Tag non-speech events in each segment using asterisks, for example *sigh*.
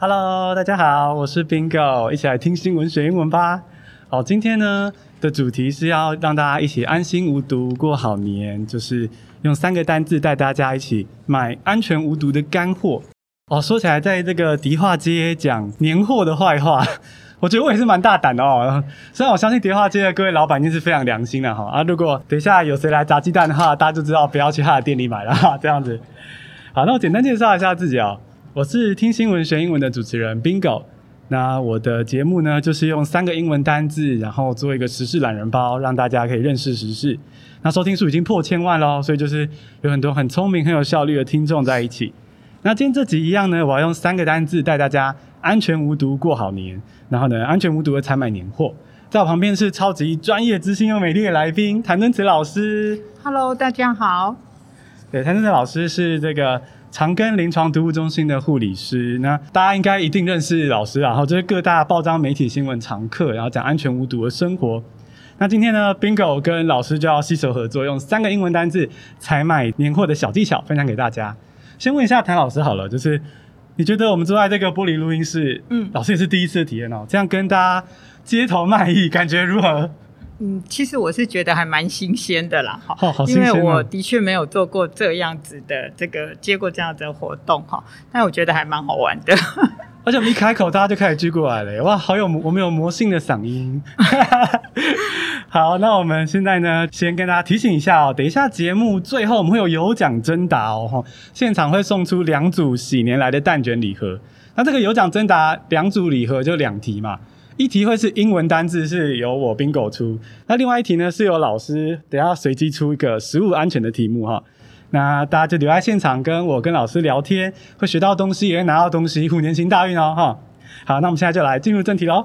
Hello，大家好，我是 Bingo，一起来听新闻学英文吧。好，今天呢的主题是要让大家一起安心无毒过好年，就是用三个单字带大家一起买安全无毒的干货。哦，说起来，在这个迪化街讲年货的坏话，*laughs* 我觉得我也是蛮大胆的哦。虽然我相信迪化街的各位老板一定是非常良心的哈。啊，如果等一下有谁来砸鸡蛋的话，大家就知道不要去他的店里买了哈。这样子，好，那我简单介绍一下自己哦。我是听新闻学英文的主持人 Bingo，那我的节目呢，就是用三个英文单字，然后做一个时事懒人包，让大家可以认识时事。那收听数已经破千万喽，所以就是有很多很聪明、很有效率的听众在一起。那今天这集一样呢，我要用三个单字带大家安全无毒过好年，然后呢，安全无毒的采买年货。在我旁边是超级专业、知性又美丽的来宾谭敦慈老师。Hello，大家好。对，谭敦慈老师是这个。长庚临床毒物中心的护理师，那大家应该一定认识老师，然后这是各大报章媒体新闻常客，然后讲安全无毒的生活。那今天呢，Bingo 跟老师就要携手合作，用三个英文单字采买年货的小技巧分享给大家。先问一下谭老师好了，就是你觉得我们坐在这个玻璃录音室，嗯，老师也是第一次体验哦，这样跟大家街头卖艺，感觉如何？嗯，其实我是觉得还蛮新鲜的啦，哈、因为我的确没有做过这样子的这个接过这样子的活动哈，但我觉得还蛮好玩的。*laughs* 而且我们一开口，大家就开始聚过来了，哇，好有我们有魔性的嗓音。*laughs* 好，那我们现在呢，先跟大家提醒一下哦，等一下节目最后我们会有有奖征答哦，现场会送出两组喜年来的蛋卷礼盒。那这个有奖征答两组礼盒就两题嘛。一题会是英文单字，是由我 Bingo 出。那另外一题呢，是由老师等下随机出一个食物安全的题目哈。那大家就留在现场跟我跟老师聊天，会学到东西，也会拿到东西，虎年行大运哦哈。好，那我们现在就来进入正题喽。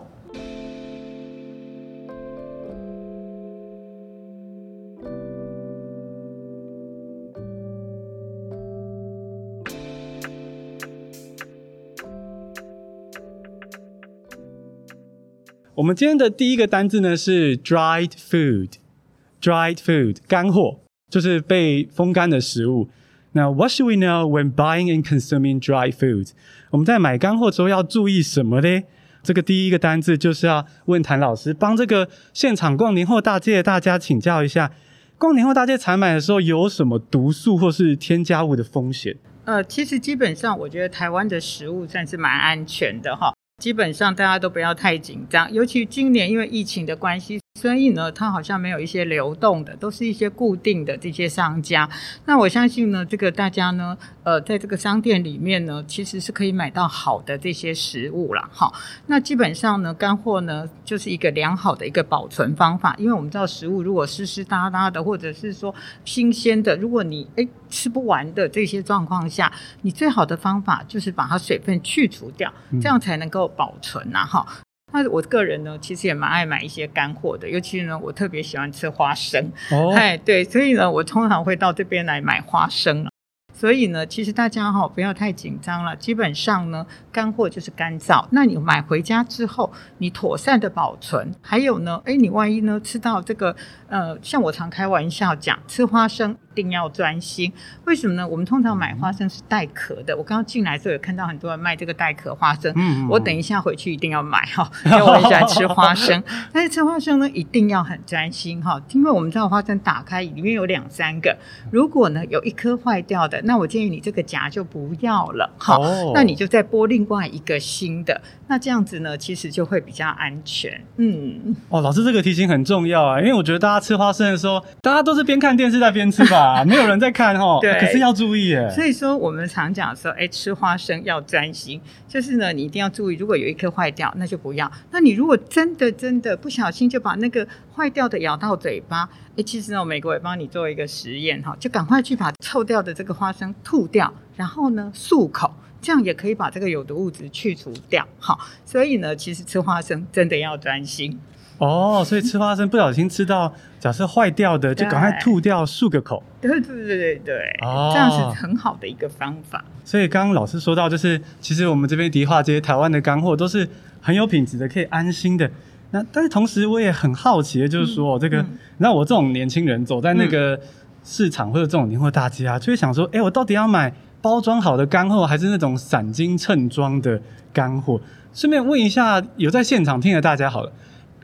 我们今天的第一个单字呢是 dried food，dried food 干货就是被风干的食物。那 What should we know when buying and consuming dried food？我们在买干货的时候要注意什么呢？这个第一个单字就是要问谭老师，帮这个现场逛年货大街的大家请教一下，逛年货大街采买的时候有什么毒素或是添加物的风险？呃，其实基本上我觉得台湾的食物算是蛮安全的哈。基本上大家都不要太紧张，尤其今年因为疫情的关系。所以呢，它好像没有一些流动的，都是一些固定的这些商家。那我相信呢，这个大家呢，呃，在这个商店里面呢，其实是可以买到好的这些食物啦。好，那基本上呢，干货呢就是一个良好的一个保存方法，因为我们知道食物如果湿湿哒哒的，或者是说新鲜的，如果你诶吃不完的这些状况下，你最好的方法就是把它水分去除掉，这样才能够保存呐。哈。那我个人呢，其实也蛮爱买一些干货的，尤其呢，我特别喜欢吃花生。哦，*laughs* 哎，对，所以呢，我通常会到这边来买花生。所以呢，其实大家哈不要太紧张了。基本上呢，干货就是干燥。那你买回家之后，你妥善的保存。还有呢，哎，你万一呢吃到这个，呃，像我常开玩笑讲，吃花生。一定要专心，为什么呢？我们通常买花生是带壳的。我刚刚进来的时候有看到很多人卖这个带壳花生，嗯，我等一下回去一定要买哈，*laughs* 因为我很喜欢吃花生。*laughs* 但是吃花生呢，一定要很专心哈，因为我们知道花生打开里面有两三个，如果呢有一颗坏掉的，那我建议你这个夹就不要了，好，哦，那你就再剥另外一个新的，那这样子呢，其实就会比较安全。嗯，哦，老师这个提醒很重要啊，因为我觉得大家吃花生的时候，大家都是边看电视在边吃吧。啊，没有人在看哦，对，可是要注意耶。所以说，我们常讲说，哎，吃花生要专心，就是呢，你一定要注意，如果有一颗坏掉，那就不要。那你如果真的真的不小心就把那个坏掉的咬到嘴巴，哎，其实呢，美国也帮你做一个实验哈，就赶快去把臭掉的这个花生吐掉，然后呢，漱口，这样也可以把这个有毒物质去除掉。好，所以呢，其实吃花生真的要专心。哦，所以吃花生不小心吃到，假设坏掉的，就赶快吐掉，漱个口。对对对对对，哦，这样是很好的一个方法。所以刚刚老师说到，就是其实我们这边迪化街台湾的干货都是很有品质的，可以安心的。那但是同时我也很好奇的，就是说、嗯、这个，那、嗯、我这种年轻人走在那个市场或者这种年货大街啊，就会想说，哎，我到底要买包装好的干货，还是那种散斤称装的干货？顺便问一下，有在现场听的大家好了，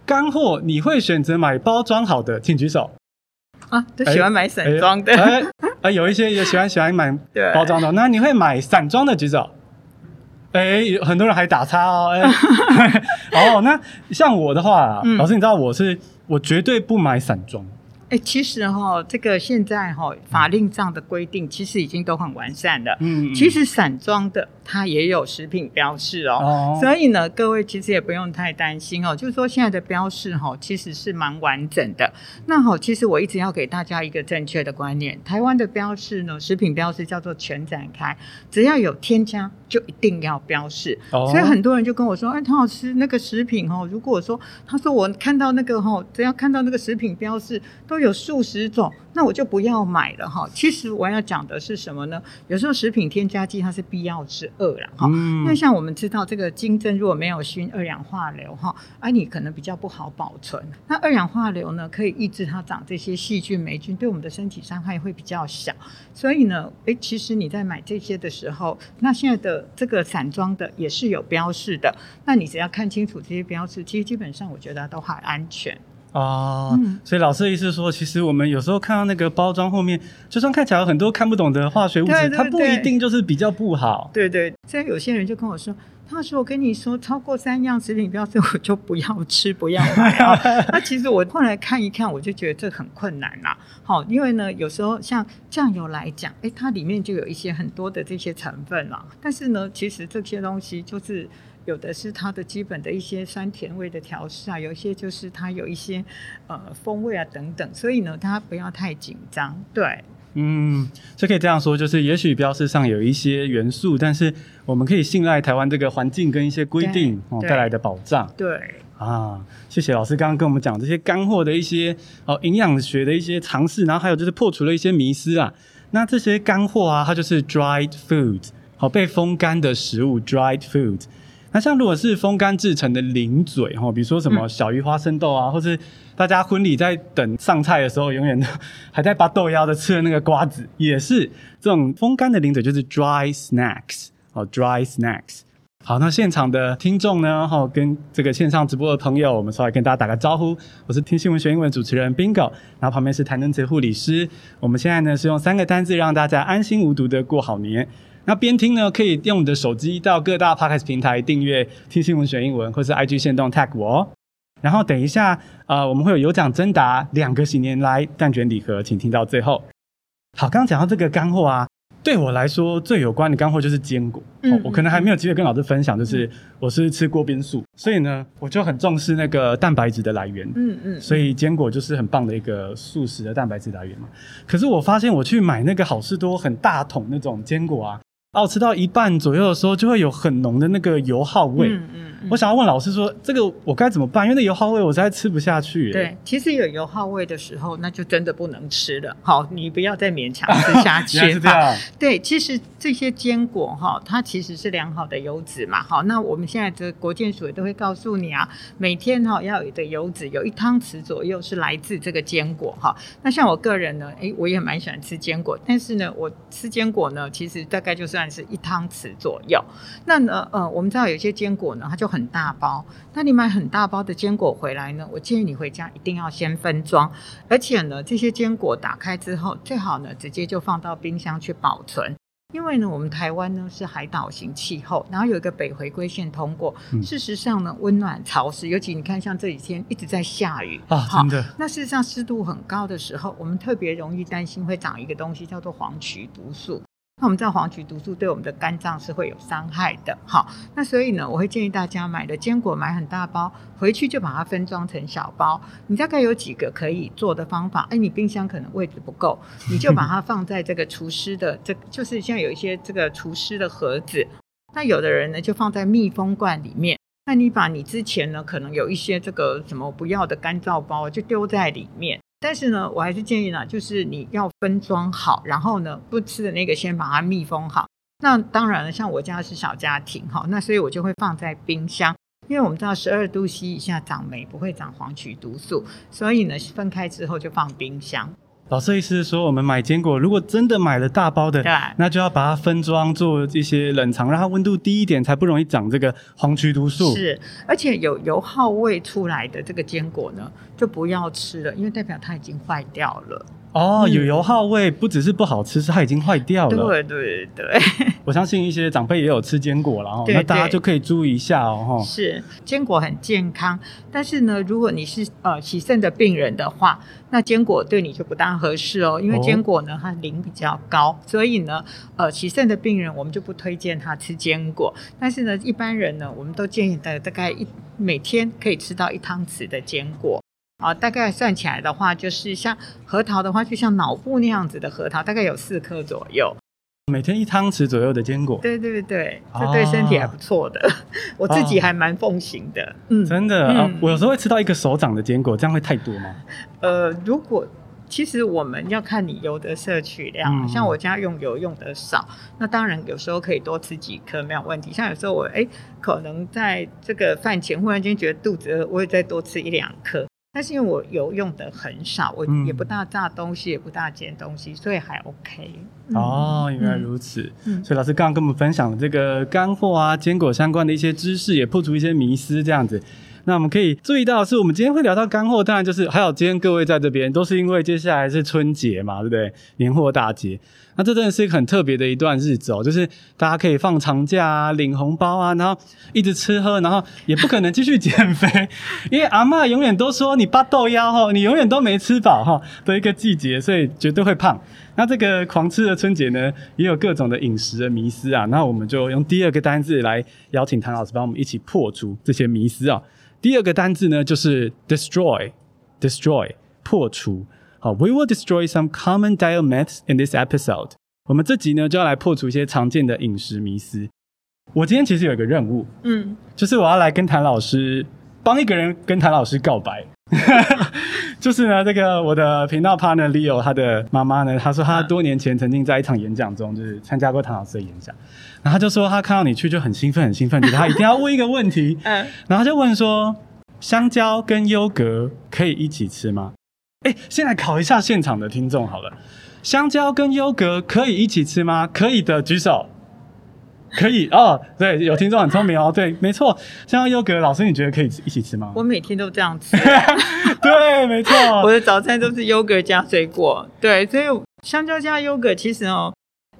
干货你会选择买包装好的，请举手。啊，都喜欢买散装的。哎，哎，有一些也喜欢喜欢买 *laughs* 包装的，那你会买散装的？举手。哎，有很多人还打叉哦。哎，*laughs* 哦，那像我的话，嗯、老师，你知道我是我绝对不买散装。哎，其实哈、哦，这个现在哈、哦、法令上的规定其实已经都很完善了。嗯，其实散装的它也有食品标示哦，哦所以呢，各位其实也不用太担心哦。就是说现在的标示哈、哦，其实是蛮完整的。那好，其实我一直要给大家一个正确的观念：台湾的标示呢，食品标示叫做全展开，只要有添加就一定要标示。哦，所以很多人就跟我说：“哎，唐老师，那个食品哦，如果说他说我看到那个哈，只要看到那个食品标示都。”有数十种，那我就不要买了哈。其实我要讲的是什么呢？有时候食品添加剂它是必要之恶了哈。嗯、因为像我们知道这个金针如果没有熏二氧化硫哈，哎、啊，你可能比较不好保存。那二氧化硫呢，可以抑制它长这些细菌霉菌，对我们的身体伤害会比较小。所以呢，诶，其实你在买这些的时候，那现在的这个散装的也是有标示的。那你只要看清楚这些标示，其实基本上我觉得都还安全。哦，嗯、所以老师的意思是说，其实我们有时候看到那个包装后面，就算看起来有很多看不懂的化学物质，对对对，它不一定就是比较不好。对对，所以有些人就跟我说，他说我跟你说，超过三样食品标志，我就不要吃，不要买啊。*laughs* 那其实我后来看一看，我就觉得这很困难啦。好，因为呢，有时候像酱油来讲，哎，它里面就有一些很多的这些成分啦。但是呢，其实这些东西就是。有的是它的基本的一些酸甜味的调试啊，有一些就是它有一些呃风味啊等等，所以呢，大家不要太紧张。对，嗯，就可以这样说，就是也许标识上有一些元素，但是我们可以信赖台湾这个环境跟一些规定哦带来的保障。对啊，谢谢老师刚刚跟我们讲这些干货的一些哦营养学的一些尝试，然后还有就是破除了一些迷思啊。那这些干货啊，它就是 dried food，好、哦、被风干的食物 dried food。那像如果是风干制成的零嘴哈，比如说什么小鱼花生豆啊，或是大家婚礼在等上菜的时候，永远都 *laughs* 还在拔豆芽的吃的那个瓜子，也是这种风干的零嘴，就是 dry snacks 哦，dry snacks。好，那现场的听众呢，哈，跟这个线上直播的朋友，我们稍微跟大家打个招呼。我是听新闻学英文主持人 Bingo，然后旁边是谭登慈护理师。我们现在呢是用三个单字让大家安心无毒的过好年。那边听呢，可以用你的手机到各大 Podcast 平台订阅《听新闻学英文》，或是 IG 线动 tag 我。哦然后等一下，呃，我们会有有奖征答两个喜年来蛋卷礼盒，请听到最后。好，刚刚讲到这个干货啊。对我来说最有关的干货就是坚果，嗯哦，我可能还没有机会跟老师分享，就是我是吃锅边素，所以呢，我就很重视那个蛋白质的来源，嗯嗯，所以坚果就是很棒的一个素食的蛋白质来源嘛。可是我发现我去买那个好事多很大桶那种坚果啊。哦，吃到一半左右的时候，就会有很浓的那个油耗味。我想要问老师说，这个我该怎么办？因为那油耗味我实在吃不下去。对，其实有油耗味的时候，那就真的不能吃了。好，你不要再勉强吃下 *laughs* 去。是这样。对，其实这些坚果哈，它其实是良好的油脂嘛。好，那我们现在的国健署也都会告诉你啊，每天哈要有的油脂有一汤匙左右是来自这个坚果哈。那像我个人呢，诶，我也蛮喜欢吃坚果，但是呢，我吃坚果呢，其实大概就。算是一汤匙左右。那呢，呃，我们知道有些坚果呢，它就很大包。那你买很大包的坚果回来呢，我建议你回家一定要先分装，而且呢，这些坚果打开之后，最好呢直接就放到冰箱去保存。因为呢，我们台湾呢是海岛型气候，然后有一个北回归线通过。嗯、事实上呢，温暖潮湿，尤其你看，像这几天一直在下雨啊，真的。那事实上湿度很高的时候，我们特别容易担心会长一个东西，叫做黄曲毒素。那我们知道黄曲毒素对我们的肝脏是会有伤害的，好，那所以呢，我会建议大家买的坚果买很大包，回去就把它分装成小包。你大概有几个可以做的方法？哎，你冰箱可能位置不够，你就把它放在这个除湿的，这就是像有一些这个除湿的盒子。那有的人呢，就放在密封罐里面。那你把你之前呢，可能有一些这个什么不要的干燥包，就丢在里面。但是呢，我还是建议呢，就是你要分装好，然后呢，不吃的那个先把它密封好。那当然了，像我家是小家庭哈，那所以我就会放在冰箱，因为我们知道十二度 C 以下长霉，不会长黄曲毒素，所以呢，分开之后就放冰箱。老设计师说，我们买坚果，如果真的买了大包的，对那就要把它分装做一些冷藏，让它温度低一点，才不容易长这个黄曲毒素。是，而且有油耗味出来的这个坚果呢，就不要吃了，因为代表它已经坏掉了。哦，有油耗味，不只是不好吃，是它已经坏掉了。对对对，*laughs* 我相信一些长辈也有吃坚果了哈，那大家就可以注意一下哦。是，坚果很健康，但是呢，如果你是呃洗肾的病人的话，那坚果对你就不大合适哦，因为坚果呢它磷比较高，所以呢，呃洗肾的病人我们就不推荐他吃坚果。但是呢，一般人呢，我们都建议大概一每天可以吃到一汤匙的坚果。啊，大概算起来的话，就是像核桃的话，就像脑部那样子的核桃，大概有四颗左右。每天一汤匙左右的坚果，对对对，这对身体还不错的。哦、我自己还蛮奉行的。嗯，真的、嗯啊，我有时候会吃到一个手掌的坚果，这样会太多吗？呃，如果其实我们要看你油的摄取量，嗯、像我家用油用的少，那当然有时候可以多吃几颗没有问题。像有时候我哎，可能在这个饭前忽然间觉得肚子饿，我会再多吃一两颗。但是因为我有用的很少，我也不大炸东西，嗯、也不大捡东西，所以还 OK。哦，原来如此。嗯、所以老师刚刚跟我们分享这个干货啊、坚果相关的一些知识，也破除一些迷思，这样子。那我们可以注意到是，我们今天会聊到干货，当然就是还有今天各位在这边，都是因为接下来是春节嘛，对不对？年货大节，那这真的是一个很特别的一段日子哦，就是大家可以放长假啊，领红包啊，然后一直吃喝，然后也不可能继续减肥，*laughs* 因为阿嬷永远都说你巴豆腰哈，你永远都没吃饱哈的一个季节，所以绝对会胖。那这个狂吃的春节呢，也有各种的饮食的迷思啊，那我们就用第二个单字来邀请谭老师帮我们一起破除这些迷思啊。第二个单字呢，就是 destroy，destroy，破除。好，we will destroy some common diet myths in this episode。我们这集呢，就要来破除一些常见的饮食迷思。我今天其实有一个任务，嗯，就是我要来跟谭老师，帮一个人跟谭老师告白。*laughs* 就是呢，这个我的频道 partner Leo，他的妈妈呢，他说他多年前曾经在一场演讲中，就是参加过谭老师的演讲。然后他就说，他看到你去就很兴奋，很兴奋，*laughs* 觉得他一定要问一个问题。*laughs* 嗯，然后他就问说，香蕉跟优格可以一起吃吗？哎，先来考一下现场的听众好了，香蕉跟优格可以一起吃吗？可以的举手。可以哦，对，有听众很聪明哦，对，没错，香蕉优格，老师你觉得可以一起吃吗？我每天都这样吃。*laughs* 对，没错，我的早餐都是优格加水果，对，所以香蕉加优格其实哦。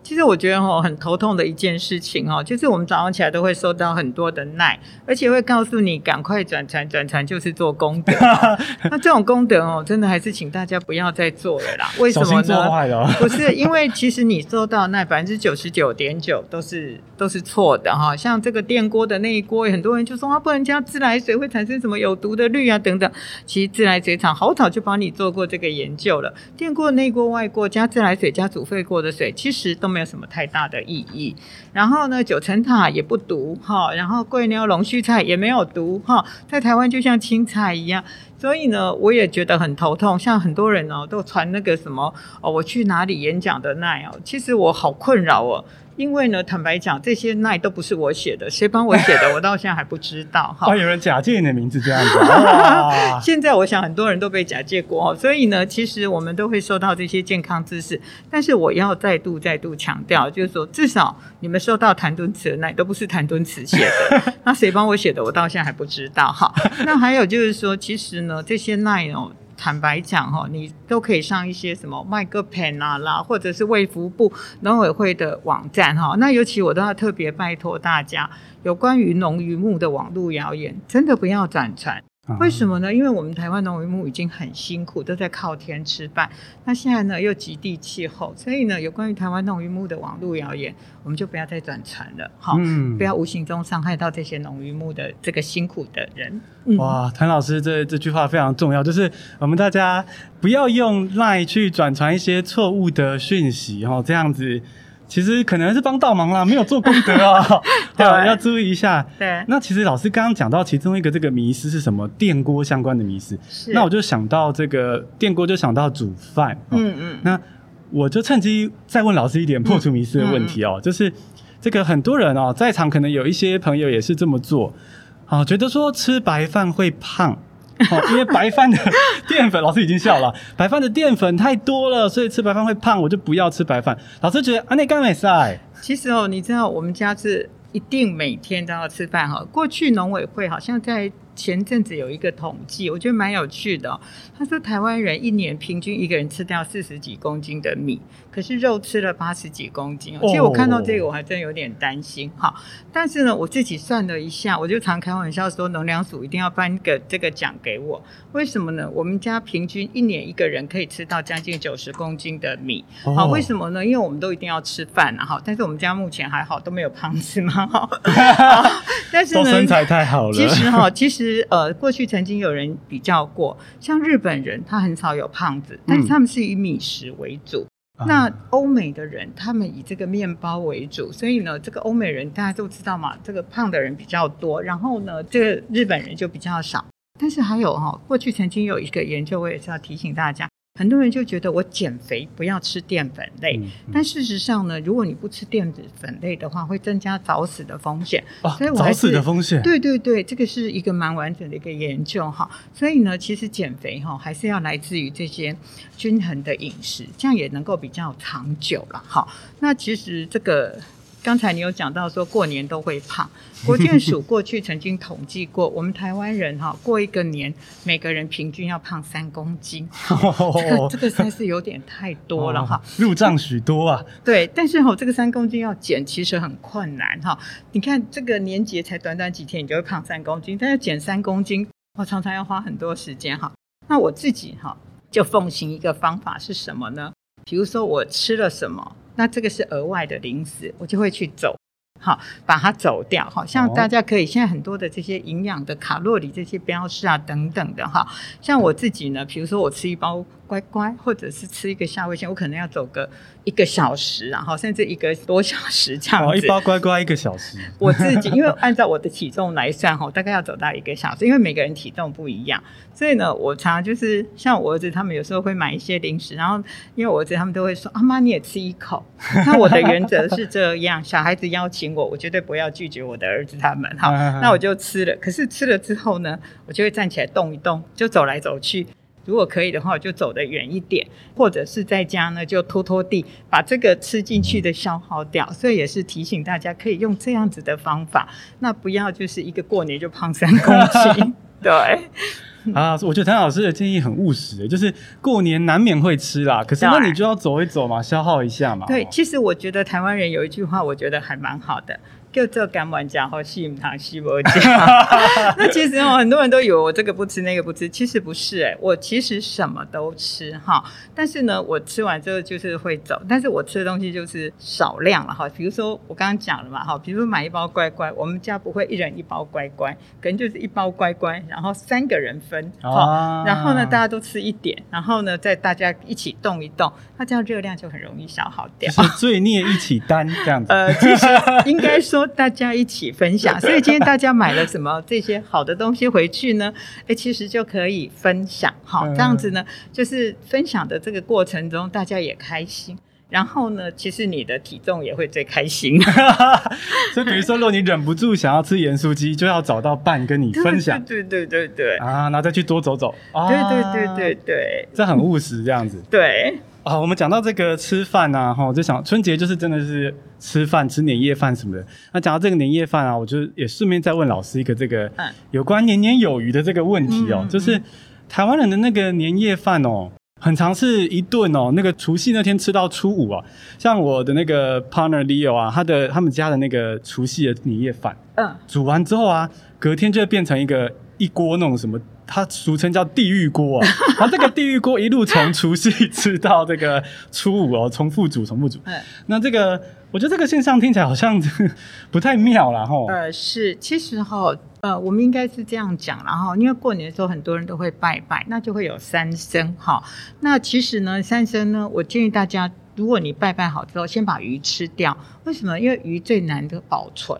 其实我觉得哈，很头痛的一件事情哦，就是我们早上起来都会收到很多的耐，而且会告诉你赶快转传，转传就是做功德。*laughs* 那这种功德哦，真的还是请大家不要再做了啦。为什么呢？不是因为其实你收到那百分之九十九点九都是都是错的哈。像这个电锅的那一锅，很多人就说啊不能加自来水，会产生什么有毒的氯啊等等。其实自来水厂好早就帮你做过这个研究了。电锅内锅外锅加自来水加煮沸过的水，其实都没。没有什么太大的意义。然后呢，九层塔也不毒哈，然后桂妞龙须菜也没有毒哈，在台湾就像青菜一样。所以呢，我也觉得很头痛。像很多人哦，都传那个什么哦，我去哪里演讲的奈哦，其实我好困扰哦。因为呢，坦白讲，这些奈都不是我写的，谁帮我写的，*laughs* 我到现在还不知道哈。有人假借你的名字这样子。*laughs* 现在我想很多人都被假借过，所以呢，其实我们都会收到这些健康知识。但是我要再度再度强调，就是说，至少你们收到谭敦慈的奈都不是谭敦慈写的，*laughs* 那谁帮我写的，我到现在还不知道哈。那还有就是说，其实呢，这些奈哦。坦白讲哈，你都可以上一些什么麦克 pen 啊啦，或者是卫福部农委会的网站哈。那尤其我都要特别拜托大家，有关于农渔牧的网络谣言，真的不要转传。为什么呢？因为我们台湾农渔牧已经很辛苦，都在靠天吃饭。那现在呢，又极地气候，所以呢，有关于台湾农渔牧的网络谣言，我们就不要再转传了，好，嗯、不要无形中伤害到这些农渔牧的这个辛苦的人。嗯、哇，谭老师这这句话非常重要，就是我们大家不要用 LINE 去转传一些错误的讯息，哈，这样子。其实可能是帮倒忙啦，没有做功德 *laughs* 啊。对，要注意一下。对，那其实老师刚刚讲到其中一个这个迷思是什么？电锅相关的迷思。是。那我就想到这个电锅，就想到煮饭。嗯嗯。那我就趁机再问老师一点破除迷思的问题哦，就是这个很多人哦，在场可能有一些朋友也是这么做，啊，觉得说吃白饭会胖，*laughs* 因为白饭的淀粉，老师已经笑了，白饭的淀粉太多了，所以吃白饭会胖，我就不要吃白饭。老师觉得啊，那干没赛？其实哦，你知道我们家是一定每天都要吃饭哈。过去农委会好像在。前阵子有一个统计，我觉得蛮有趣的。他说台湾人一年平均一个人吃掉四十几公斤的米，可是肉吃了八十几公斤。其实我看到这个我还真有点担心哈。但是呢，我自己算了一下，我就常开玩笑说，农粮署一定要颁个这个奖给我。为什么呢？我们家平均一年一个人可以吃到将近九十公斤的米。好，为什么呢？因为我们都一定要吃饭啊哈。但是我们家目前还好，都没有胖子嘛哈。*laughs* 但是呢，身材太好了。其实哈，其实。呃，过去曾经有人比较过，像日本人，他很少有胖子，但是他们是以米食为主。那欧美的人，他们以这个面包为主，所以呢，这个欧美人大家都知道嘛，这个胖的人比较多，然后呢，这个日本人就比较少。但是还有哈、哦，过去曾经有一个研究，我也是要提醒大家。很多人就觉得我减肥不要吃淀粉类，嗯嗯、但事实上呢，如果你不吃淀粉类的话，会增加早死的风险。哦，所以我早死的风险？对对对，这个是一个蛮完整的一个研究哈。所以呢，其实减肥哈还是要来自于这些均衡的饮食，这样也能够比较长久了。哈，那其实这个。刚才你有讲到说过年都会胖，*laughs* 国健署过去曾经统计过，我们台湾人哈过一个年，每个人平均要胖三公斤，哦、*laughs* 这个这个实在是有点太多了哈、哦，入账许多啊。对，但是哈这个三公斤要减其实很困难哈。你看这个年节才短短几天，你就会胖三公斤，但要减三公斤，我常常要花很多时间哈。那我自己哈就奉行一个方法是什么呢？比如说我吃了什么。那这个是额外的零食，我就会去走，好，把它走掉，好像大家可以现在很多的这些营养的卡路里这些标示啊等等的哈，像我自己呢，比如说我吃一包。乖乖，或者是吃一个夏威夷，我可能要走个一个小时，然后甚至一个多小时这样子。哦，一包乖乖一个小时。我自己因为按照我的体重来算，哈，大概要走到一个小时，因为每个人体重不一样，所以呢，我常常就是像我儿子他们有时候会买一些零食，然后因为我儿子他们都会说：“阿妈你也吃一口。” *laughs* 那我的原则是这样，小孩子邀请我，我绝对不要拒绝我的儿子他们。好，那我就吃了。可是吃了之后呢，我就会站起来动一动，就走来走去。如果可以的话，我就走得远一点，或者是在家呢，就拖拖地，把这个吃进去的消耗掉。所以也是提醒大家，可以用这样子的方法，那不要就是一个过年就胖三公斤。*laughs* 对啊，我觉得谭老师的建议很务实，就是过年难免会吃啦，可是那你就要走一走嘛，消耗一下嘛。对，其实我觉得台湾人有一句话，我觉得还蛮好的。就这敢玩家和西姆糖西伯酱，*laughs* 那其实哦，很多人都以为我这个不吃那个不吃，其实不是哎，我其实什么都吃哈。但是呢，我吃完之后就是会走，但是我吃的东西就是少量了哈。比如说我刚刚讲了嘛哈，比如说买一包乖乖，我们家不会一人一包乖乖，可能就是一包乖乖，然后三个人分哈，然后呢大家都吃一点，然后呢再大家一起动一动，那这样热量就很容易消耗掉。是罪孽一起担这样子。呃，其实应该说。大家一起分享，*laughs* 所以今天大家买了什么这些好的东西回去呢？哎，其实就可以分享，好，这样子呢，就是分享的这个过程中，大家也开心，然后呢，其实你的体重也会最开心。*laughs* 所以，比如说，如果你忍不住想要吃盐酥鸡，就要找到伴跟你分享，对对对对对啊，然后再去多走走，对对对对对，这很务实，这样子，对。啊，我们讲到这个吃饭啊，哈，我就想春节就是真的是吃饭，吃年夜饭什么的。那讲到这个年夜饭啊，我就也顺便再问老师一个这个有关年年有余的这个问题哦，就是台湾人的那个年夜饭哦，很常是一顿哦，那个除夕那天吃到初五啊。像我的那个 partner Leo 啊，他的他们家的那个除夕的年夜饭，嗯，煮完之后啊，隔天就会变成一个一锅那种什么。它俗称叫地狱锅啊，*laughs* 然后这个地狱锅一路从除夕吃到这个初五哦，重复煮，重复煮。那这个我觉得这个现象听起来好像不太妙了哈。呃，是，其实哈，呃，我们应该是这样讲，然后因为过年的时候很多人都会拜拜，那就会有三牲哈。那其实呢，三牲呢，我建议大家，如果你拜拜好之后，先把鱼吃掉。为什么？因为鱼最难的保存。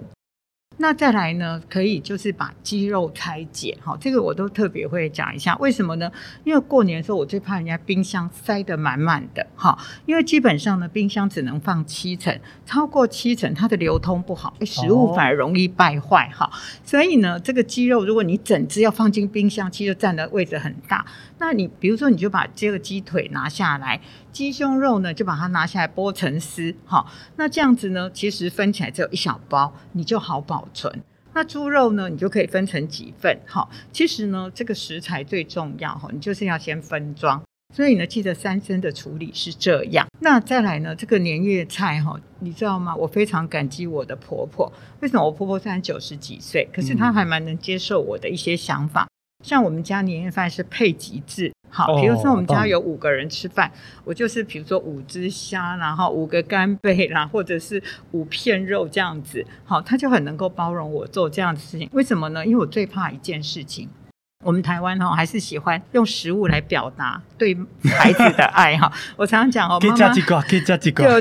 那再来呢，可以就是把鸡肉拆解，哈，这个我都特别会讲一下。为什么呢？因为过年的时候，我最怕人家冰箱塞得满满的，哈，因为基本上呢，冰箱只能放七成，超过七成它的流通不好，食物反而容易败坏，哈、所以呢，这个鸡肉如果你整只要放进冰箱，其实占的位置很大。那你比如说，你就把这个鸡腿拿下来，鸡胸肉呢就把它拿下来剥成丝，哈。那这样子呢，其实分起来只有一小包，你就好保存。那猪肉呢，你就可以分成几份，哈。其实呢，这个食材最重要，哈，你就是要先分装。所以呢，记得三生的处理是这样。那再来呢，这个年夜菜，哈，你知道吗？我非常感激我的婆婆。为什么？我婆婆虽然九十几岁，可是她还蛮能接受我的一些想法。嗯像我们家年夜饭是配极制，好，比如说我们家有五个人吃饭，哦、我就是比如说五只虾，然后五个干贝啦，或者是五片肉这样子，好，他就很能够包容我做这样的事情。为什么呢？因为我最怕一件事情，我们台湾哈还是喜欢用食物来表达对孩子的爱哈。*laughs* 我常常讲哦，妈妈，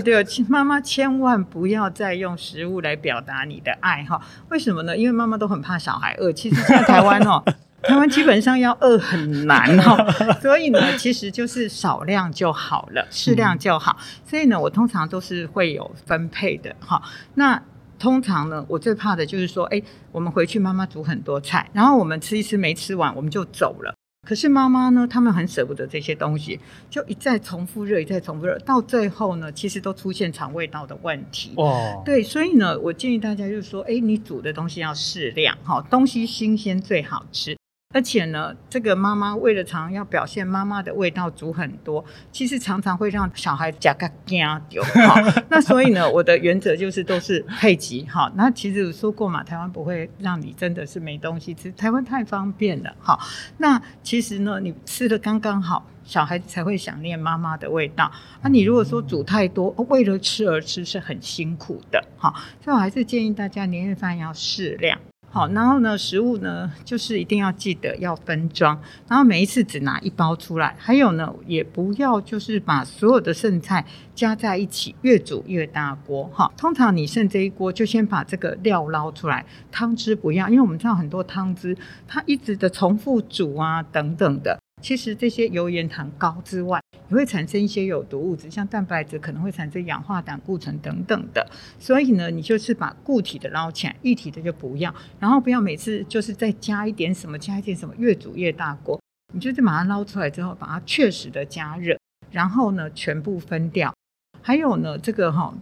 对对，妈妈千万不要再用食物来表达你的爱哈。为什么呢？因为妈妈都很怕小孩饿。其实在台湾哦。*laughs* 台湾基本上要饿很难哈，*laughs* 所以呢，其实就是少量就好了，适量就好。所以呢，我通常都是会有分配的哈。那通常呢，我最怕的就是说，哎，我们回去妈妈煮很多菜，然后我们吃一吃没吃完，我们就走了。可是妈妈呢，他们很舍不得这些东西，就一再重复热，一再重复热，到最后呢，其实都出现肠胃道的问题。哦，对，所以呢，我建议大家就是说，哎，你煮的东西要适量哈，东西新鲜最好吃。而且呢，这个妈妈为了常常要表现妈妈的味道，煮很多，其实常常会让小孩夹个惊丢。好，*laughs* 那所以呢，我的原则就是都是配给。好，那其实我说过嘛，台湾不会让你真的是没东西吃，台湾太方便了。好，那其实呢，你吃的刚刚好，小孩子才会想念妈妈的味道。那你如果说煮太多，为了吃而吃，是很辛苦的。好，所以我还是建议大家年夜饭要适量。好，然后呢，食物呢，就是一定要记得要分装，然后每一次只拿一包出来。还有呢，也不要就是把所有的剩菜加在一起，越煮越大锅。哈，通常你剩这一锅，就先把这个料捞出来，汤汁不要，因为我们知道很多汤汁它一直的重复煮啊等等的。其实这些油盐糖高之外，也会产生一些有毒物质，像蛋白质可能会产生氧化胆固醇等等的。所以呢，你就是把固体的捞起来，液体的就不要。然后不要每次就是再加一点什么，加一点什么，越煮越大锅。你就是把它捞出来之后，把它确实的加热，然后呢全部分掉。还有呢，这个哈、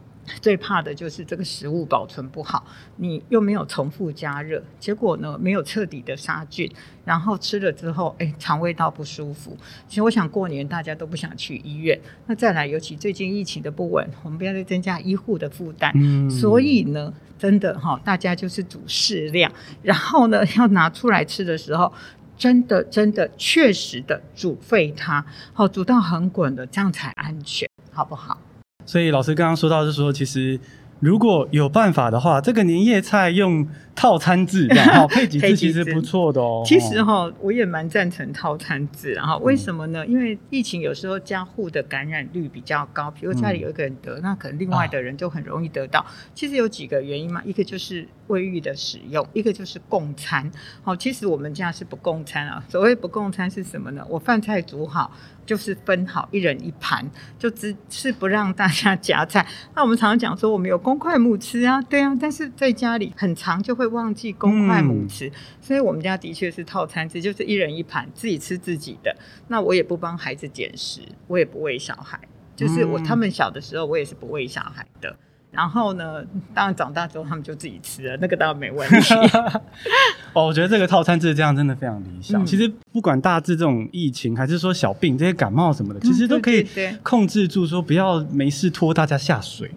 最怕的就是这个食物保存不好，你又没有重复加热，结果呢没有彻底的杀菌，然后吃了之后，哎，肠胃道不舒服。其实我想过年大家都不想去医院，那再来，尤其最近疫情的不稳，我们不要再增加医护的负担。嗯，所以呢，真的哈，大家就是煮适量，然后呢 *laughs* 要拿出来吃的时候，真的真的确实的煮沸它，好煮到很滚的，这样才安全，好不好？所以老师刚刚说到，是说其实如果有办法的话，这个年夜菜用套餐制，然后 *laughs* 配几次其实不错的哦。其实哈，我也蛮赞成套餐制，然后为什么呢？因为疫情有时候家户的感染率比较高，比如家里有一个人得，那可能另外的人就很容易得到。其实有几个原因嘛，一个就是卫浴的使用，一个就是共餐。好，其实我们家是不共餐啊。所谓不共餐是什么呢？我饭菜煮好。就是分好一人一盘，就只是不让大家夹菜。那我们常常讲说，我们有公筷母吃啊，对啊，但是在家里很长就会忘记公筷母吃，嗯、所以我们家的确是套餐制，就是一人一盘，自己吃自己的。那我也不帮孩子捡食，我也不喂小孩，就是我他们小的时候，我也是不喂小孩的。然后呢，当然长大之后他们就自己吃了，那个当然没问题。*laughs* 哦，我觉得这个套餐制这样真的非常理想。嗯、其实不管大致这种疫情，还是说小病这些感冒什么的，其实都可以控制住，说不要没事拖大家下水。对，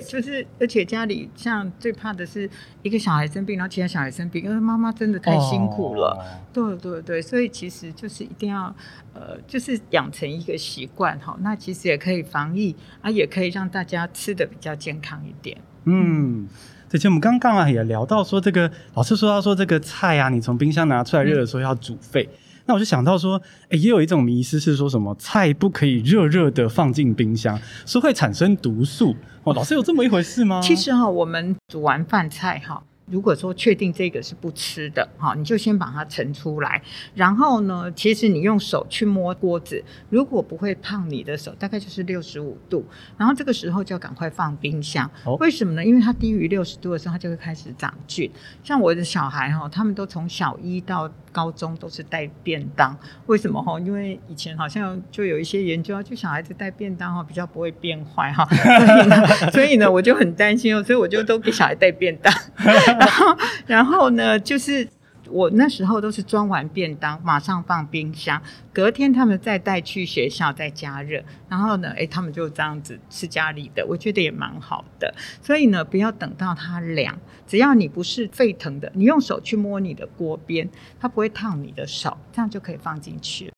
就是而且家里像最怕的是一个小孩生病，然后其他小孩生病，因为妈妈真的太辛苦了。哦、对对对，所以其实就是一定要呃，就是养成一个习惯哈。那其实也可以防疫啊，也可以让大家吃的比较健康一点。嗯，而且我们刚刚啊也聊到说，这个老师说到说这个菜啊，你从冰箱拿出来热的时候要煮沸。嗯那我就想到说，哎，也有一种迷思是说什么菜不可以热热的放进冰箱，是会产生毒素哦。老师有这么一回事吗？其实哈，我们煮完饭菜哈，如果说确定这个是不吃的，哈，你就先把它盛出来。然后呢，其实你用手去摸锅子，如果不会烫你的手，大概就是六十五度。然后这个时候就要赶快放冰箱。哦、为什么呢？因为它低于六十度的时候，它就会开始长菌。像我的小孩哈，他们都从小一到高中都是带便当。为什么哈？因为以前好像就有一些研究啊，就小孩子带便当哈，比较不会变坏哈。*laughs* 所以呢，*laughs* 所以呢，我就很担心哦，所以我就都给小孩带便当。*laughs* 然后，然后呢，就是我那时候都是装完便当，马上放冰箱，隔天他们再带去学校再加热。然后呢，诶，他们就这样子吃家里的，我觉得也蛮好的。所以呢，不要等到它凉，只要你不是沸腾的，你用手去摸你的锅边，它不会烫你的手，这样就可以放进去。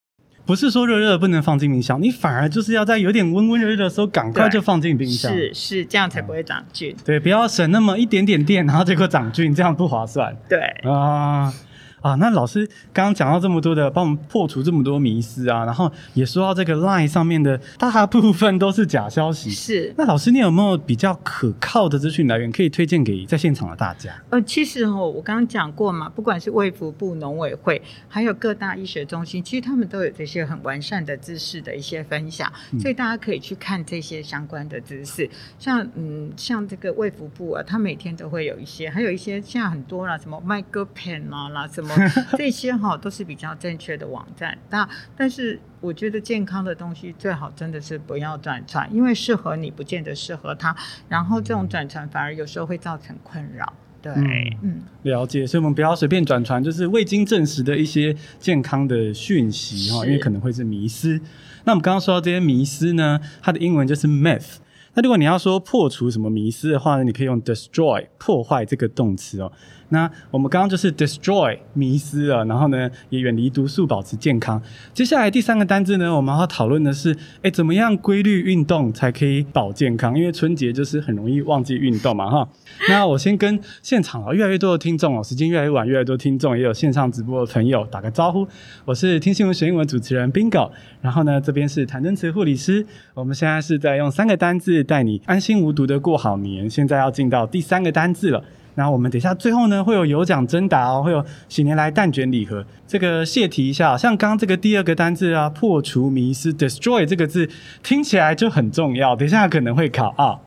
不是说热热的不能放进冰箱，你反而就是要在有点温温热热的时候，赶快就放进冰箱。是是，这样才不会长菌。对，不要省那么一点点电，然后结果长菌，这样不划算。对啊。啊，那老师刚刚讲到这么多的，帮我们破除这么多迷思啊，然后也说到这个 LINE 上面的大部分都是假消息。是。那老师，你有没有比较可靠的资讯来源可以推荐给在现场的大家？呃，其实哦，我刚刚讲过嘛，不管是卫福部、农委会，还有各大医学中心，其实他们都有这些很完善的知识的一些分享，嗯、所以大家可以去看这些相关的知识。像嗯，像这个卫福部啊，他每天都会有一些，还有一些现在很多啦，什么 MyGoodPen 啊啦，什么。这些哈都是比较正确的网站，那但是我觉得健康的东西最好真的是不要转传，因为适合你不见得适合他，然后这种转传反而有时候会造成困扰。对，嗯，嗯，了解，所以我们不要随便转传，就是未经证实的一些健康的讯息哈，因为可能会是迷思。那我们刚刚说到这些迷思呢，它的英文就是 myth。那如果你要说破除什么迷思的话呢，你可以用 destroy 破坏这个动词哦。那我们刚刚就是 destroy 迷思了，然后呢也远离毒素，保持健康。接下来第三个单字呢，我们要讨论的是，哎，怎么样规律运动才可以保健康？因为春节就是很容易忘记运动嘛，哈。那我先跟现场啊越来越多的听众哦，时间越来越晚，越来越多听众也有线上直播的朋友打个招呼。我是听新闻学英文主持人 Bingo，然后呢这边是谭真慈护理师，我们现在是在用三个单字带你安心无毒的过好年，现在要进到第三个单字了。然后我们等一下最后呢会有有奖征答哦，会有喜年来蛋卷礼盒。这个谢题一下，像刚刚这个第二个单字啊，破除迷思，destroy 这个字听起来就很重要，等一下可能会考啊。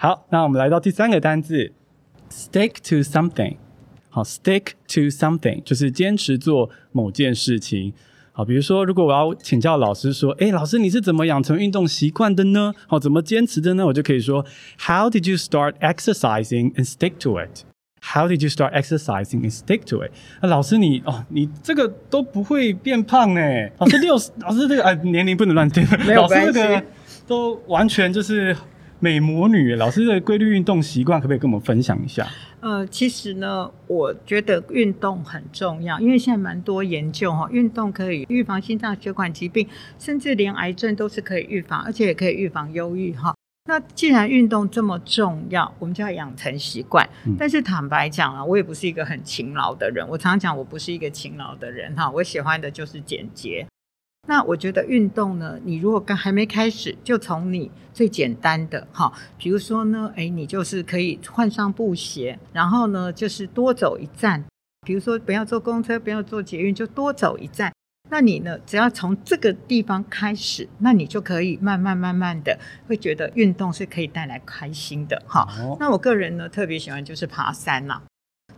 好，那我们来到第三个单字，stick to something。好，stick to something 就是坚持做某件事情。好，比如说，如果我要请教老师说，诶，老师你是怎么养成运动习惯的呢？好，怎么坚持的呢？我就可以说，How did you start exercising and stick to it? How did you start exercising and stick to it? 那老师你哦，你这个都不会变胖呢？老师六十，老师这个啊年龄不能乱听，没有关系，老师这个都完全就是。美魔女老师的规律运动习惯，可不可以跟我们分享一下？呃，其实呢，我觉得运动很重要，因为现在蛮多研究哈，运动可以预防心脏血管疾病，甚至连癌症都是可以预防，而且也可以预防忧郁哈。那既然运动这么重要，我们就要养成习惯。嗯、但是坦白讲啊，我也不是一个很勤劳的人，我常常讲我不是一个勤劳的人哈，我喜欢的就是简洁。那我觉得运动呢，你如果刚还没开始，就从你最简单的哈，比如说呢，哎，你就是可以换上布鞋，然后呢，就是多走一站，比如说不要坐公车，不要坐捷运，就多走一站。那你呢，只要从这个地方开始，那你就可以慢慢慢慢的会觉得运动是可以带来开心的哈。哦、那我个人呢，特别喜欢就是爬山啦。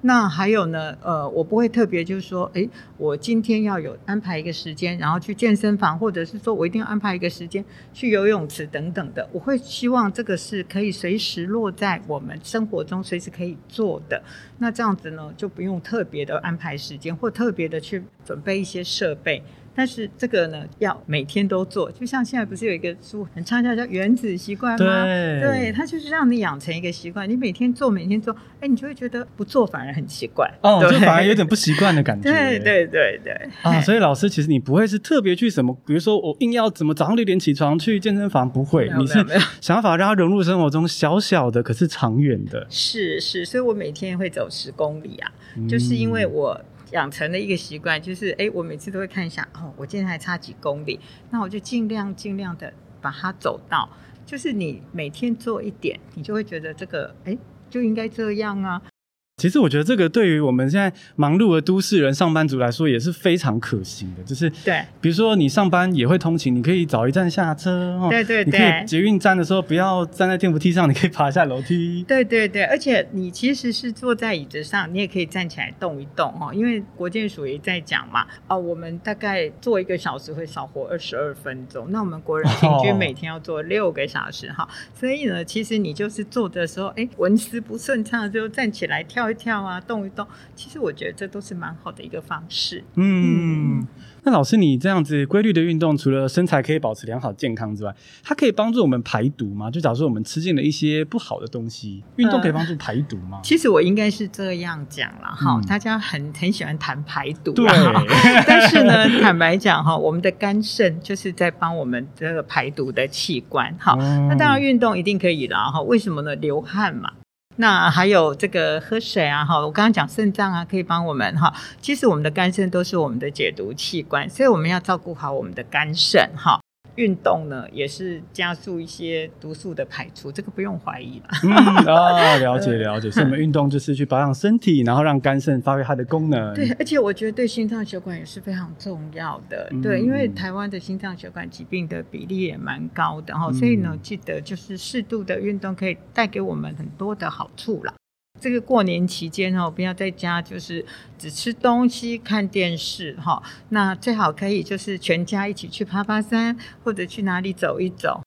那还有呢，呃，我不会特别就是说，诶，我今天要有安排一个时间，然后去健身房，或者是说我一定要安排一个时间去游泳池等等的。我会希望这个是可以随时落在我们生活中，随时可以做的。那这样子呢，就不用特别的安排时间，或特别的去准备一些设备。但是这个呢，要每天都做，就像现在不是有一个书很畅销叫《原子习惯》吗？对，对，它就是让你养成一个习惯，你每天做，每天做，哎，你就会觉得不做反而很奇怪，哦，就反而有点不习惯的感觉。*laughs* 对对对对。啊，所以老师其实你不会是特别去什么，比如说我硬要怎么早上六点起床去健身房，不会，你是想法让它融入生活中，小小的可是长远的。是是，所以我每天会走十公里啊，嗯、就是因为我。养成的一个习惯，就是哎，我每次都会看一下，哦，我今天还差几公里，那我就尽量尽量的把它走到。就是你每天做一点，你就会觉得这个哎，就应该这样啊。其实我觉得这个对于我们现在忙碌的都市人、上班族来说也是非常可行的。就是对，比如说你上班也会通勤，你可以早一站下车，对对对，你可以捷运站的时候不要站在电扶梯上，你可以爬下楼梯。对对对，而且你其实是坐在椅子上，你也可以站起来动一动哦。因为国建署也在讲嘛，哦，我们大概坐一个小时会少活二十二分钟，那我们国人平均每天要坐六个小时哈，哦，所以呢，其实你就是坐的时候，哎，文思不顺畅就站起来跳。跳啊，动一动，其实我觉得这都是蛮好的一个方式。嗯，嗯，那老师，你这样子规律的运动，除了身材可以保持良好健康之外，它可以帮助我们排毒吗？就假如说我们吃进了一些不好的东西，运动可以帮助排毒吗？呃，其实我应该是这样讲了哈，大家很很喜欢谈排毒，对。*laughs* 但是呢，坦白讲哈，我们的肝肾就是在帮我们这个排毒的器官。好，那当然运动一定可以啦哈。为什么呢？流汗嘛。那还有这个喝水啊，哈，我刚刚讲肾脏啊，可以帮我们哈。其实我们的肝肾都是我们的解毒器官，所以我们要照顾好我们的肝肾哈。运动呢，也是加速一些毒素的排出，这个不用怀疑了。嗯啊，*laughs* 了解了解。所以我们运动就是去保养身体，然后让肝肾发挥它的功能。对，而且我觉得对心脏血管也是非常重要的。嗯、对，因为台湾的心脏血管疾病的比例也蛮高的哈，嗯、所以呢，记得就是适度的运动可以带给我们很多的好处啦。这个过年期间哦，不要在家就是只吃东西看电视哈。那最好可以就是全家一起去爬爬山，或者去哪里走一走。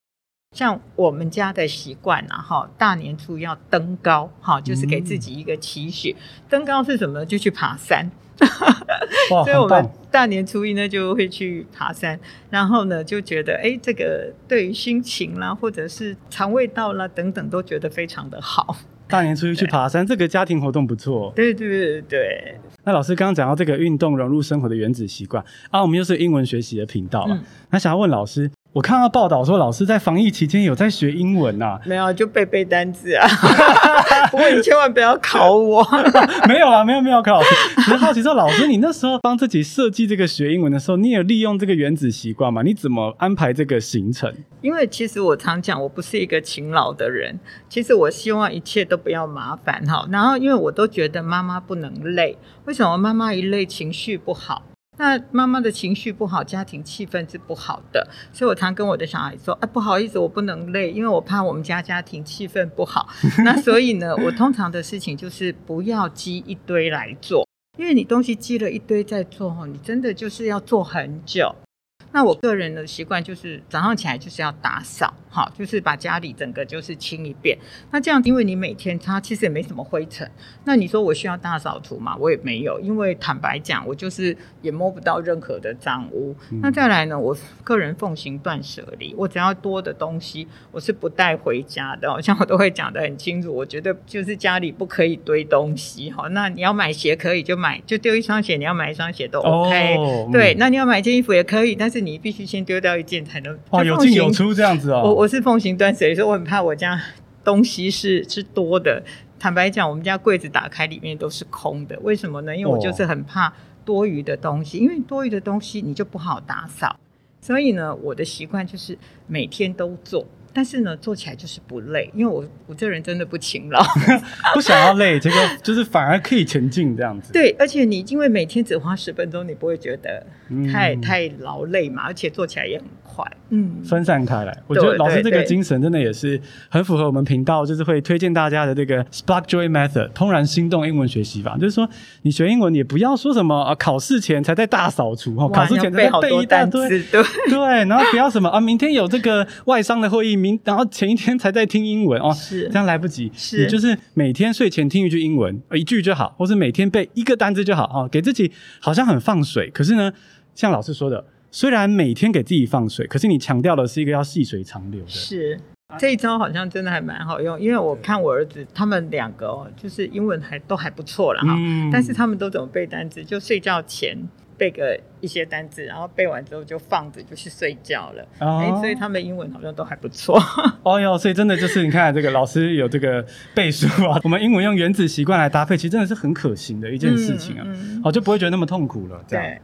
像我们家的习惯啊哈，大年初一要登高哈，就是给自己一个期许。嗯、登高是什么？就去爬山。*laughs* 所以我们大年初一呢就会去爬山，然后呢就觉得哎，这个对于心情啦，或者是肠胃道啦等等，都觉得非常的好。大年初一去爬山，这个家庭活动不错。对对对对。那老师刚刚讲到这个运动融入生活的原子习惯啊，我们又是英文学习的频道了。嗯、那想要问老师。我看到报道说，老师在防疫期间有在学英文呐、啊？*laughs* 没有，就背背单字啊。*laughs* 不过你千万不要考我。*laughs* 没有啊，没有没有考。只是好奇说，老师你那时候帮自己设计这个学英文的时候，你有利用这个原子习惯吗？你怎么安排这个行程？因为其实我常讲，我不是一个勤劳的人。其实我希望一切都不要麻烦哈。然后因为我都觉得妈妈不能累，为什么妈妈一累情绪不好？那妈妈的情绪不好，家庭气氛是不好的，所以我常跟我的小孩说：“啊，不好意思，我不能累，因为我怕我们家家庭气氛不好。*laughs* ”那所以呢，我通常的事情就是不要积一堆来做，因为你东西积了一堆在做，你真的就是要做很久。那我个人的习惯就是早上起来就是要打扫，好，就是把家里整个就是清一遍。那这样，因为你每天擦，其实也没什么灰尘。那你说我需要大扫除嘛？我也没有，因为坦白讲，我就是也摸不到任何的脏污。嗯、那再来呢，我个人奉行断舍离，我只要多的东西，我是不带回家的。好像我都会讲得很清楚，我觉得就是家里不可以堆东西。好，那你要买鞋可以就买，就丢一双鞋，你要买一双鞋都 OK。哦、对，那你要买一件衣服也可以，但是。你必须先丢掉一件才能哦，有进有出这样子哦。我我是奉行断舍离，所以我很怕我家东西是是多的。坦白讲，我们家柜子打开里面都是空的，为什么呢？因为我就是很怕多余的东西，因为多余的东西你就不好打扫。所以呢，我的习惯就是每天都做。但是呢，做起来就是不累，因为我我这人真的不勤劳，*laughs* 不想要累，结果就是反而可以前进这样子。对，而且你因为每天只花十分钟，你不会觉得太、嗯、太劳累嘛，而且做起来也很快。嗯，分散开来，我觉得老师这个精神真的也是很符合我们频道，就是会推荐大家的这个 Spark Joy Method，怦然心动英文学习法。就是说，你学英文也不要说什么啊，考试前才在大扫除哈，考试前才在背一大堆，对 *laughs* 对，然后不要什么啊，明天有这个外商的会议。明，然后前一天才在听英文哦，是这样来不及。是，就是每天睡前听一句英文，一句就好，或是每天背一个单字就好哦，给自己好像很放水。可是呢，像老师说的，虽然每天给自己放水，可是你强调的是一个要细水长流的。是，这一招好像真的还蛮好用，因为我看我儿子他们两个哦，就是英文还都还不错了哈，嗯、但是他们都怎么背单词？就睡觉前。背个一些单词，然后背完之后就放着就去睡觉了。哎、哦，所以他们英文好像都还不错。*laughs* 哦哟，所以真的就是你看这个老师有这个背书啊，*laughs* 我们英文用原子习惯来搭配，其实真的是很可行的一件事情啊。嗯嗯、就不会觉得那么痛苦了。这样对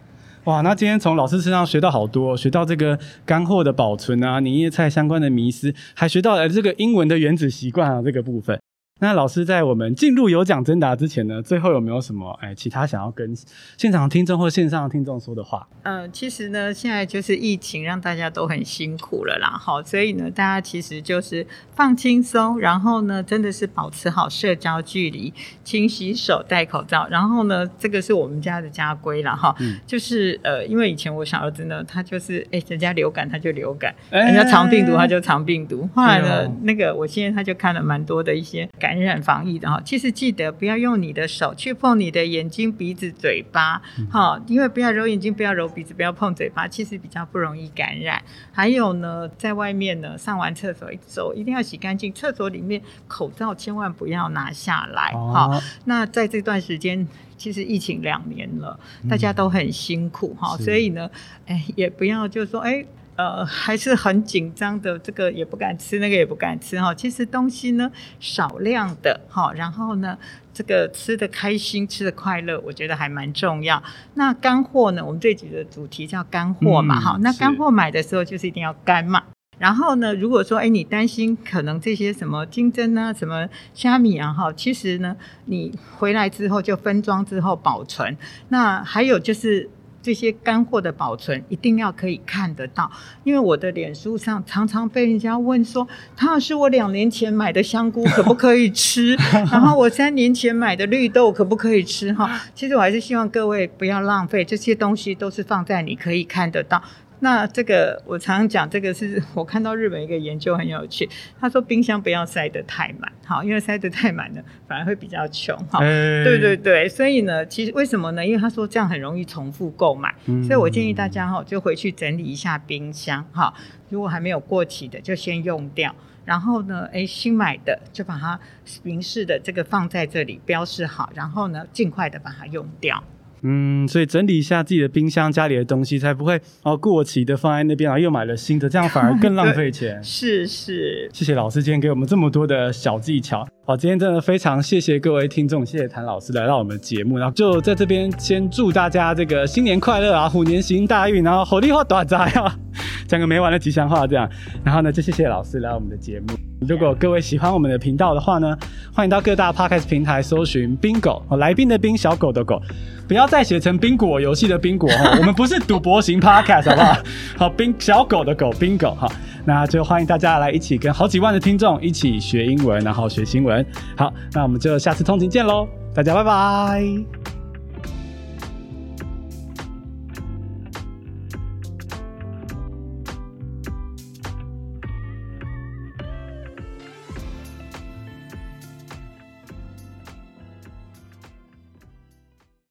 哇，那今天从老师身上学到好多，学到这个干货的保存啊，年夜菜相关的迷思，还学到了这个英文的原子习惯啊这个部分。那老师在我们进入有奖征答之前呢，最后有没有什么哎其他想要跟现场听众或线上的听众说的话？呃，其实呢，现在就是疫情让大家都很辛苦了啦，好，所以呢，大家其实就是放轻松，然后呢，真的是保持好社交距离，勤洗手、戴口罩，然后呢，这个是我们家的家规了哈，嗯、就是呃，因为以前我小儿子呢，他就是哎，人家流感他就流感，欸、人家肠病毒他就肠病毒，后来呢，哦、那个我现在他就看了蛮多的一些。感染防疫的哈，其实记得不要用你的手去碰你的眼睛、鼻子、嘴巴，哈、嗯，因为不要揉眼睛，不要揉鼻子，不要碰嘴巴，其实比较不容易感染。还有呢，在外面呢，上完厕所手一定要洗干净，厕所里面口罩千万不要拿下来，哈、哦。那在这段时间，其实疫情两年了，大家都很辛苦哈，嗯、所以呢，哎，也不要就说哎。呃，还是很紧张的，这个也不敢吃，那个也不敢吃哈。其实东西呢，少量的哈，然后呢，这个吃的开心，吃的快乐，我觉得还蛮重要。那干货呢，我们这集的主题叫干货嘛哈。嗯、那干货买的时候就是一定要干嘛。然后呢，如果说哎，你担心可能这些什么金针啊、什么虾米啊哈，其实呢，你回来之后就分装之后保存。那还有就是。这些干货的保存一定要可以看得到，因为我的脸书上常常被人家问说，唐老师，我两年前买的香菇可不可以吃？*laughs* 然后我三年前买的绿豆可不可以吃？哈，其实我还是希望各位不要浪费，这些东西都是放在你可以看得到。那这个我常常讲，这个是 *laughs* 我看到日本一个研究很有趣，他说冰箱不要塞得太满，好，因为塞得太满了，反而会比较穷，哈，欸、对对对，所以呢，其实为什么呢？因为他说这样很容易重复购买，嗯、所以我建议大家哈，就回去整理一下冰箱，哈，如果还没有过期的就先用掉，然后呢，哎，新买的就把它明示的这个放在这里标示好，然后呢，尽快的把它用掉。嗯，所以整理一下自己的冰箱，家里的东西，才不会哦过期的放在那边，然后又买了新的，这样反而更浪费钱。*laughs* 是是，谢谢老师今天给我们这么多的小技巧。好，今天真的非常谢谢各位听众，谢谢谭老师来到我们的节目，然后就在这边先祝大家这个新年快乐啊，虎年行大运，然后好利好大财啊，讲个没完的吉祥话这样。然后呢，就谢谢老师来我们的节目。如果各位喜欢我们的频道的话呢，欢迎到各大 Podcast 平台搜寻 Bingo，来宾的宾，小狗的狗，不要再写成冰果游戏的冰果哈，*laughs* 我们不是赌博型 Podcast 好不好？好，冰小狗的狗 Bingo 哈，那就欢迎大家来一起跟好几万的听众一起学英文，然后学新闻。好，那我们就下次通勤见喽，大家拜拜。